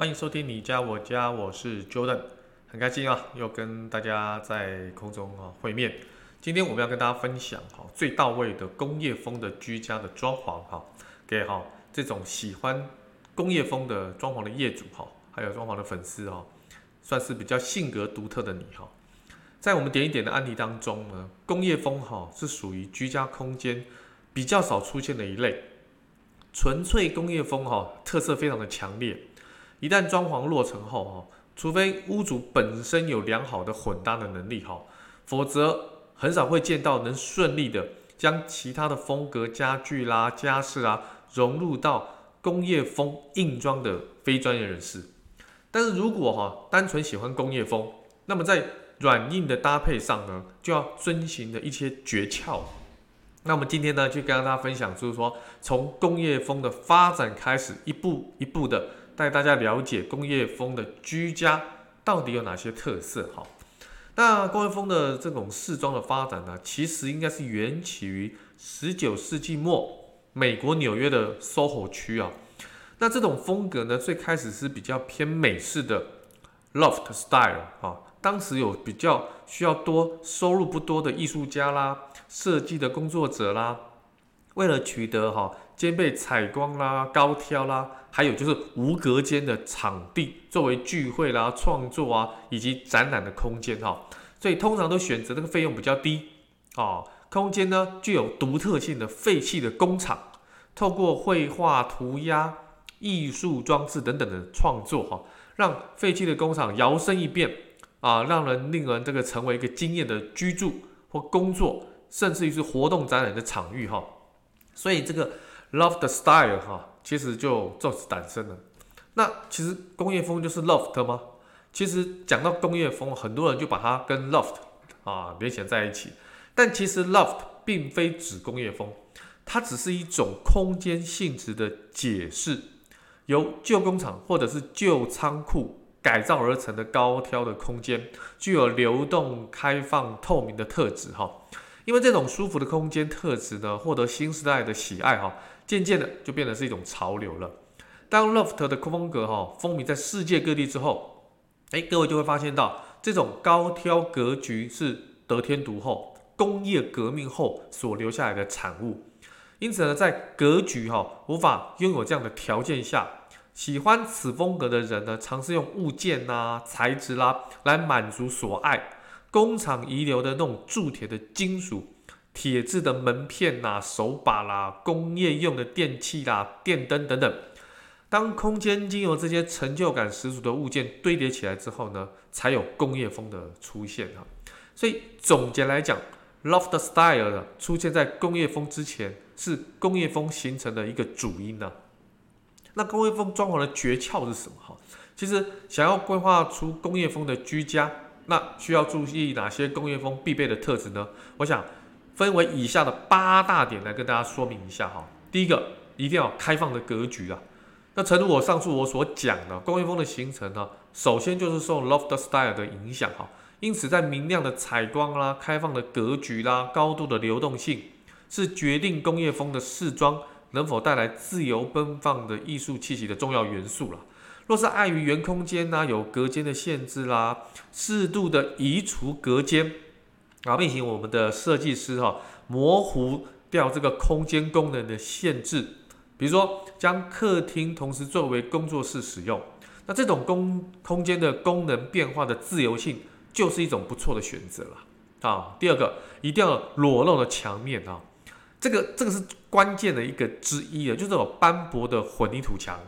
欢迎收听你家我家，我是 Jordan，很开心啊，又跟大家在空中啊会面。今天我们要跟大家分享哈最到位的工业风的居家的装潢哈，给哈这种喜欢工业风的装潢的业主哈，还有装潢的粉丝哈，算是比较性格独特的你哈。在我们点一点的案例当中呢，工业风哈是属于居家空间比较少出现的一类，纯粹工业风哈特色非常的强烈。一旦装潢落成后，哈，除非屋主本身有良好的混搭的能力，哈，否则很少会见到能顺利的将其他的风格家具啦、家饰啊融入到工业风硬装的非专业人士。但是如果哈单纯喜欢工业风，那么在软硬的搭配上呢，就要遵循的一些诀窍。那么今天呢，就跟大家分享，就是说从工业风的发展开始，一步一步的。带大家了解工业风的居家到底有哪些特色？哈，那工业风的这种适装的发展呢，其实应该是源起于十九世纪末美国纽约的 SOHO 区啊。那这种风格呢，最开始是比较偏美式的 Loft Style 啊。当时有比较需要多收入不多的艺术家啦、设计的工作者啦，为了取得哈。兼备采光啦、高挑啦，还有就是无隔间的场地，作为聚会啦、创作啊以及展览的空间哈，所以通常都选择这个费用比较低啊，空间呢具有独特性的废弃的工厂，透过绘画、涂鸦、艺术装置等等的创作哈，让废弃的工厂摇身一变啊，让人令人这个成为一个惊艳的居住或工作，甚至于是活动展览的场域哈，所以这个。Loft style 哈，其实就就此诞生了。那其实工业风就是 loft 吗？其实讲到工业风，很多人就把它跟 loft 啊联想在一起。但其实 loft 并非指工业风，它只是一种空间性质的解释，由旧工厂或者是旧仓库改造而成的高挑的空间，具有流动、开放、透明的特质哈。因为这种舒服的空间特质呢，获得新时代的喜爱哈。渐渐的就变得是一种潮流了。当 loft 的风格哈风靡在世界各地之后，哎，各位就会发现到这种高挑格局是得天独厚，工业革命后所留下来的产物。因此呢，在格局哈无法拥有这样的条件下，喜欢此风格的人呢，尝试用物件呐、材质啦来满足所爱。工厂遗留的那种铸铁的金属。铁制的门片呐、手把啦、工业用的电器啦、电灯等等，当空间经由这些成就感十足的物件堆叠起来之后呢，才有工业风的出现哈。所以总结来讲，loft style 的出现在工业风之前，是工业风形成的一个主因呢。那工业风装潢的诀窍是什么哈？其实想要规划出工业风的居家，那需要注意哪些工业风必备的特质呢？我想。分为以下的八大点来跟大家说明一下哈。第一个，一定要开放的格局啊。那诚如我上述我所讲的，工业风的形成呢，首先就是受 loft style 的影响哈。因此，在明亮的采光啦、开放的格局啦、高度的流动性，是决定工业风的适装能否带来自由奔放的艺术气息的重要元素了。若是碍于原空间呐有隔间的限制啦，适度的移除隔间。啊，并行我们的设计师哈，模糊掉这个空间功能的限制，比如说将客厅同时作为工作室使用，那这种空空间的功能变化的自由性，就是一种不错的选择了啊。第二个，一定要裸露的墙面啊，这个这个是关键的一个之一啊，就是有斑驳的混凝土墙、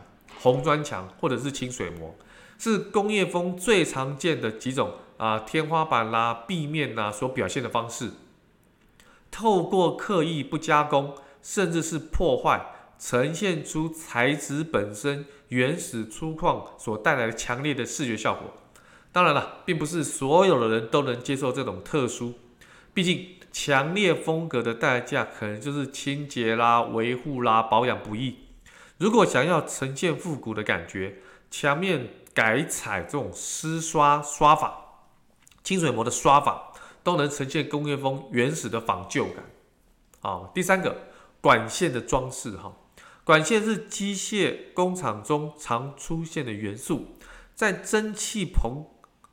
红砖墙或者是清水膜，是工业风最常见的几种。啊，天花板啦、壁面呐，所表现的方式，透过刻意不加工，甚至是破坏，呈现出材质本身原始粗犷所带来的强烈的视觉效果。当然了，并不是所有的人都能接受这种特殊，毕竟强烈风格的代价可能就是清洁啦、维护啦、保养不易。如果想要呈现复古的感觉，墙面改采这种湿刷刷法、清水膜的刷法，都能呈现工业风原始的仿旧感。啊，第三个管线的装饰哈，管线是机械工厂中常出现的元素，在蒸汽朋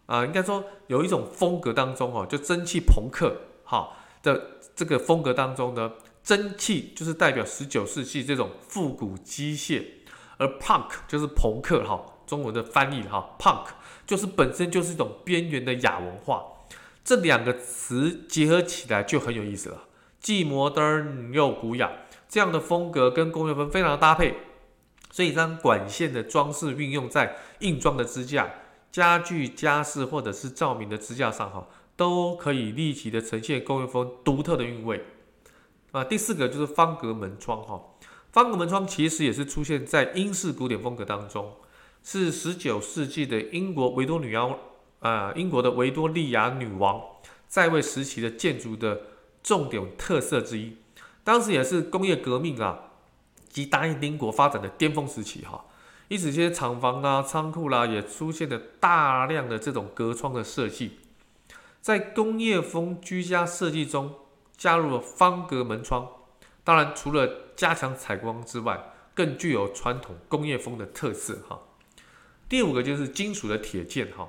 啊，应该说有一种风格当中哦，就蒸汽朋克哈的这个风格当中呢，蒸汽就是代表十九世纪这种复古机械，而 punk 就是朋克哈，中文的翻译哈，punk 就是本身就是一种边缘的亚文化，这两个词结合起来就很有意思了。既摩登又古雅，这样的风格跟工业风非常的搭配，所以将管线的装饰运用在硬装的支架、家具、家饰或者是照明的支架上，哈，都可以立体的呈现工业风独特的韵味。啊，第四个就是方格门窗，哈，方格门窗其实也是出现在英式古典风格当中，是十九世纪的英国维多女妖，啊，英国的维多利亚女王在位时期的建筑的。重点特色之一，当时也是工业革命啊及大英帝国发展的巅峰时期哈，因此这些厂房啦、仓库啦也出现了大量的这种隔窗的设计，在工业风居家设计中加入了方格门窗，当然除了加强采光之外，更具有传统工业风的特色哈。第五个就是金属的铁件哈，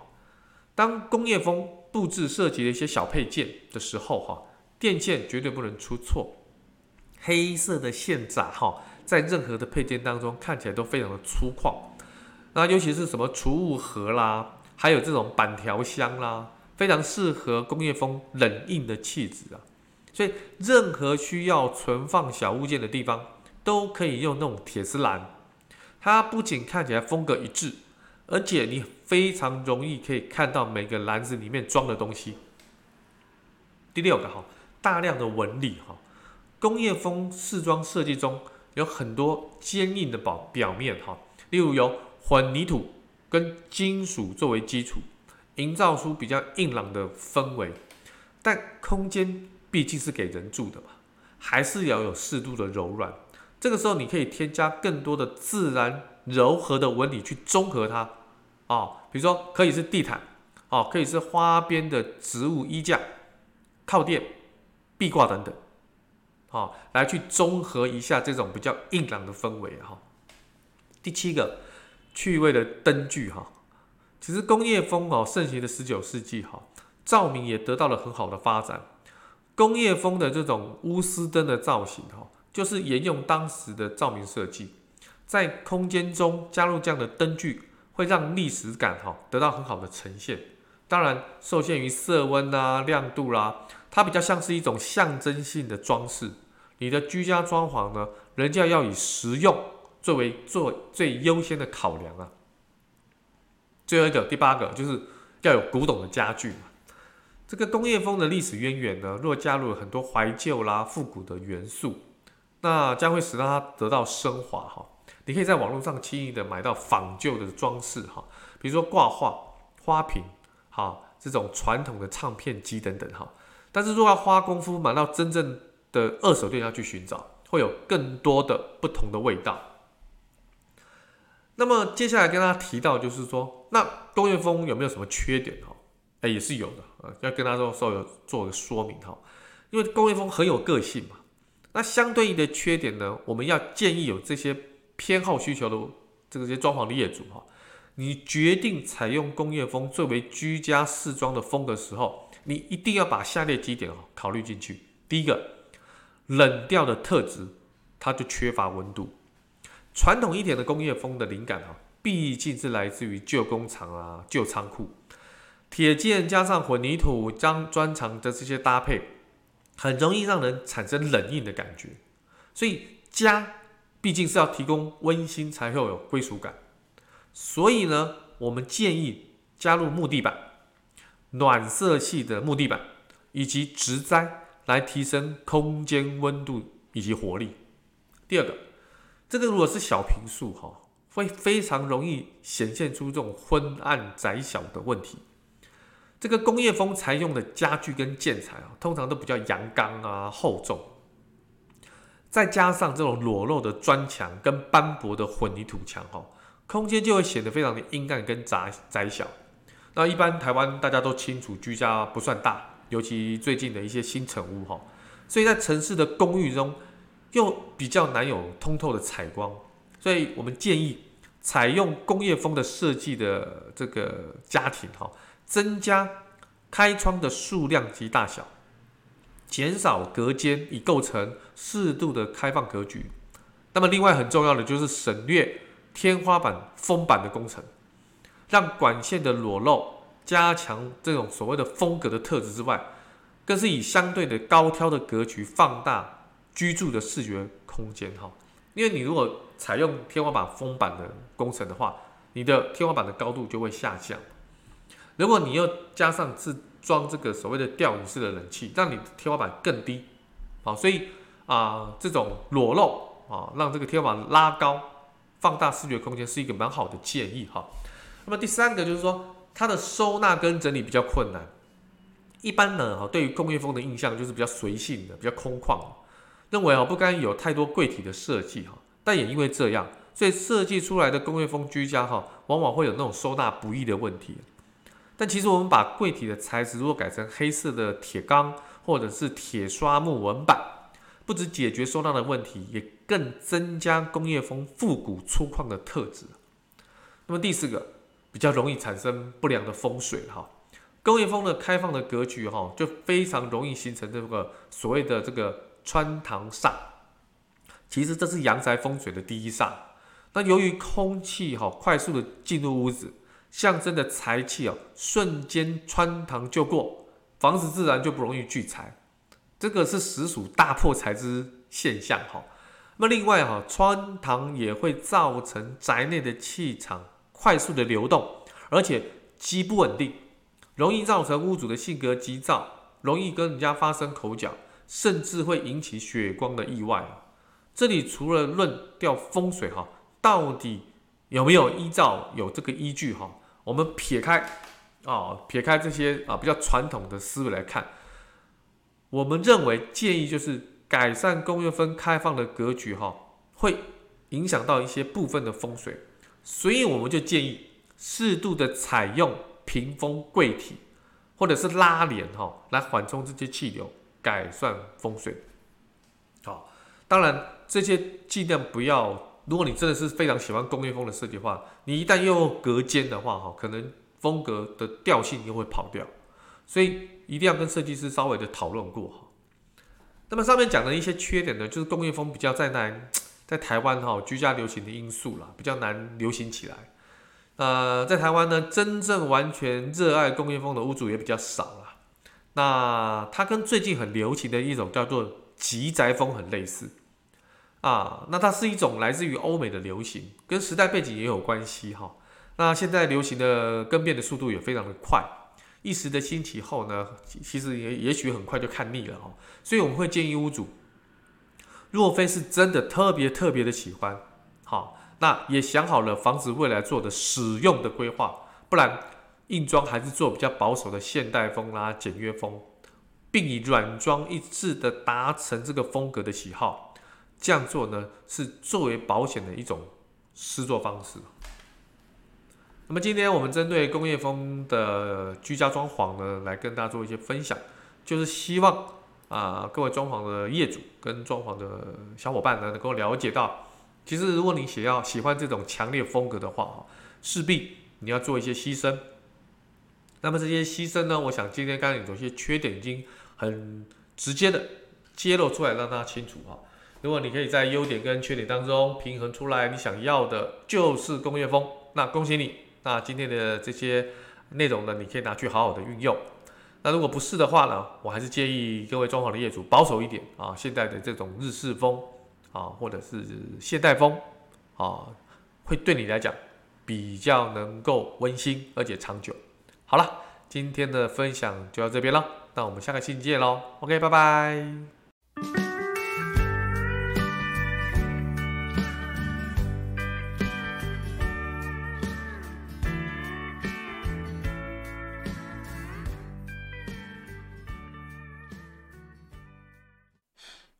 当工业风布置设计的一些小配件的时候哈。电线绝对不能出错，黑色的线闸哈，在任何的配件当中看起来都非常的粗犷。那尤其是什么储物盒啦，还有这种板条箱啦，非常适合工业风冷硬的气质啊。所以任何需要存放小物件的地方，都可以用那种铁丝篮。它不仅看起来风格一致，而且你非常容易可以看到每个篮子里面装的东西。第六个哈。大量的纹理哈，工业风饰装设计中有很多坚硬的表表面哈，例如有混凝土跟金属作为基础，营造出比较硬朗的氛围。但空间毕竟是给人住的嘛，还是要有适度的柔软。这个时候你可以添加更多的自然柔和的纹理去中和它啊，比如说可以是地毯啊，可以是花边的植物衣架、靠垫。壁挂等等，好，来去综合一下这种比较硬朗的氛围哈。第七个，趣味的灯具哈，其实工业风哦盛行的十九世纪哈，照明也得到了很好的发展。工业风的这种钨丝灯的造型哈，就是沿用当时的照明设计，在空间中加入这样的灯具，会让历史感哈得到很好的呈现。当然，受限于色温啊、亮度啦、它比较像是一种象征性的装饰，你的居家装潢呢，人家要以实用作为做最优先的考量啊。最后一个，第八个就是要有古董的家具。这个工业风的历史渊源呢，若加入了很多怀旧啦、复古的元素，那将会使它得到升华哈。你可以在网络上轻易的买到仿旧的装饰哈，比如说挂画、花瓶，哈，这种传统的唱片机等等哈。但是，若要花功夫买到真正的二手店，要去寻找，会有更多的不同的味道。那么，接下来跟大家提到，就是说，那工业风有没有什么缺点？哈，哎，也是有的啊，要跟大家说稍微做个说明哈。因为工业风很有个性嘛，那相对应的缺点呢，我们要建议有这些偏好需求的这个些装潢的业主哈，你决定采用工业风作为居家试装的风格时候。你一定要把下列几点考虑进去。第一个，冷调的特质，它就缺乏温度。传统一点的工业风的灵感哈，毕竟是来自于旧工厂啊、旧仓库，铁件加上混凝土将砖墙的这些搭配，很容易让人产生冷硬的感觉。所以家毕竟是要提供温馨才会有归属感。所以呢，我们建议加入木地板。暖色系的木地板以及植栽来提升空间温度以及活力。第二个，这个如果是小平数哈，会非常容易显现出这种昏暗窄小的问题。这个工业风采用的家具跟建材啊，通常都比较阳刚啊、厚重，再加上这种裸露的砖墙跟斑驳的混凝土墙哈，空间就会显得非常的阴暗跟窄窄小。那一般台湾大家都清楚，居家不算大，尤其最近的一些新成屋哈，所以在城市的公寓中又比较难有通透的采光，所以我们建议采用工业风的设计的这个家庭哈，增加开窗的数量及大小，减少隔间，以构成适度的开放格局。那么另外很重要的就是省略天花板封板的工程。让管线的裸露，加强这种所谓的风格的特质之外，更是以相对的高挑的格局放大居住的视觉空间哈。因为你如果采用天花板封板的工程的话，你的天花板的高度就会下降。如果你又加上是装这个所谓的吊顶式的冷气，让你的天花板更低，好，所以啊、这种裸露啊，让这个天花板拉高，放大视觉空间是一个蛮好的建议哈。那么第三个就是说，它的收纳跟整理比较困难。一般呢，哈，对于工业风的印象就是比较随性的，比较空旷，认为啊不该有太多柜体的设计哈。但也因为这样，所以设计出来的工业风居家哈，往往会有那种收纳不易的问题。但其实我们把柜体的材质如果改成黑色的铁钢或者是铁刷木纹板，不只解决收纳的问题，也更增加工业风复古粗犷的特质。那么第四个。比较容易产生不良的风水哈，工业风的开放的格局哈，就非常容易形成这个所谓的这个穿堂煞。其实这是阳宅风水的第一煞。那由于空气哈快速的进入屋子，象征的财气哦瞬间穿堂就过，房子自然就不容易聚财。这个是实属大破财之现象哈。那么另外哈，穿堂也会造成宅内的气场。快速的流动，而且极不稳定，容易造成屋主的性格急躁，容易跟人家发生口角，甚至会引起血光的意外。这里除了论调风水哈，到底有没有依照有这个依据哈？我们撇开啊，撇开这些啊比较传统的思维来看，我们认为建议就是改善工业分开放的格局哈，会影响到一些部分的风水。所以我们就建议适度的采用屏风柜体，或者是拉帘哈，来缓冲这些气流，改善风水。好，当然这些尽量不要。如果你真的是非常喜欢工业风的设计的话，你一旦又隔间的话哈，可能风格的调性又会跑掉。所以一定要跟设计师稍微的讨论过哈。那么上面讲的一些缺点呢，就是工业风比较在难。在台湾哈，居家流行的因素啦，比较难流行起来。呃，在台湾呢，真正完全热爱工业风的屋主也比较少啦。那它跟最近很流行的一种叫做极宅风很类似啊。那它是一种来自于欧美的流行，跟时代背景也有关系哈。那现在流行的更变的速度也非常的快，一时的兴起后呢，其实也也许很快就看腻了哈。所以我们会建议屋主。若非是真的特别特别的喜欢，好，那也想好了房子未来做的使用的规划，不然硬装还是做比较保守的现代风啦、简约风，并以软装一致的达成这个风格的喜好，这样做呢是作为保险的一种施作方式。那么今天我们针对工业风的居家装潢呢，来跟大家做一些分享，就是希望。啊，各位装潢的业主跟装潢的小伙伴呢，能够了解到，其实如果你想要喜欢这种强烈风格的话，哈，势必你要做一些牺牲。那么这些牺牲呢，我想今天刚刚有些缺点已经很直接的揭露出来，让大家清楚哈。如果你可以在优点跟缺点当中平衡出来，你想要的就是工业风，那恭喜你。那今天的这些内容呢，你可以拿去好好的运用。那如果不是的话呢，我还是建议各位装潢的业主保守一点啊，现在的这种日式风啊，或者是现代风啊，会对你来讲比较能够温馨而且长久。好了，今天的分享就到这边了，那我们下个星期见喽，OK，拜拜。